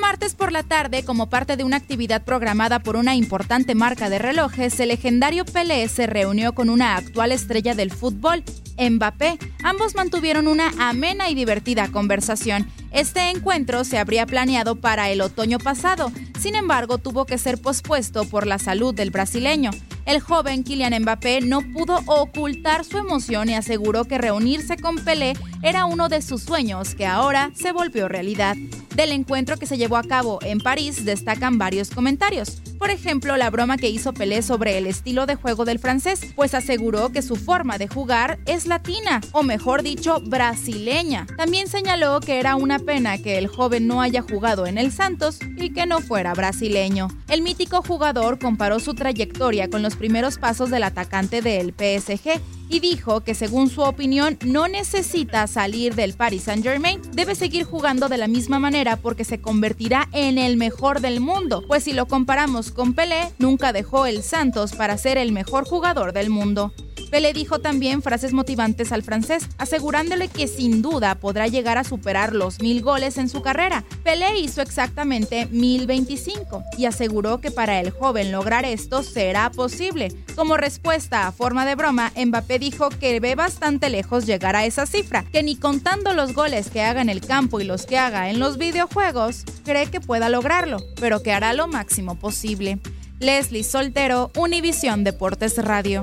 Martes por la tarde, como parte de una actividad programada por una importante marca de relojes, el legendario Pelé se reunió con una actual estrella del fútbol, Mbappé. Ambos mantuvieron una amena y divertida conversación. Este encuentro se habría planeado para el otoño pasado, sin embargo tuvo que ser pospuesto por la salud del brasileño. El joven Kylian Mbappé no pudo ocultar su emoción y aseguró que reunirse con Pelé era uno de sus sueños que ahora se volvió realidad. Del encuentro que se llevó a cabo en París destacan varios comentarios. Por ejemplo, la broma que hizo Pelé sobre el estilo de juego del francés, pues aseguró que su forma de jugar es latina, o mejor dicho, brasileña. También señaló que era una pena que el joven no haya jugado en el Santos y que no fuera brasileño. El mítico jugador comparó su trayectoria con los primeros pasos del atacante del PSG y dijo que según su opinión no necesita salir del Paris Saint Germain, debe seguir jugando de la misma manera porque se convertirá en el mejor del mundo, pues si lo comparamos con Pelé, nunca dejó el Santos para ser el mejor jugador del mundo. Pelé dijo también frases motivantes al francés, asegurándole que sin duda podrá llegar a superar los mil goles en su carrera. Pelé hizo exactamente 1025 y aseguró que para el joven lograr esto será posible. Como respuesta a forma de broma, Mbappé dijo que ve bastante lejos llegar a esa cifra, que ni contando los goles que haga en el campo y los que haga en los videojuegos, cree que pueda lograrlo, pero que hará lo máximo posible. Leslie Soltero, Univisión Deportes Radio.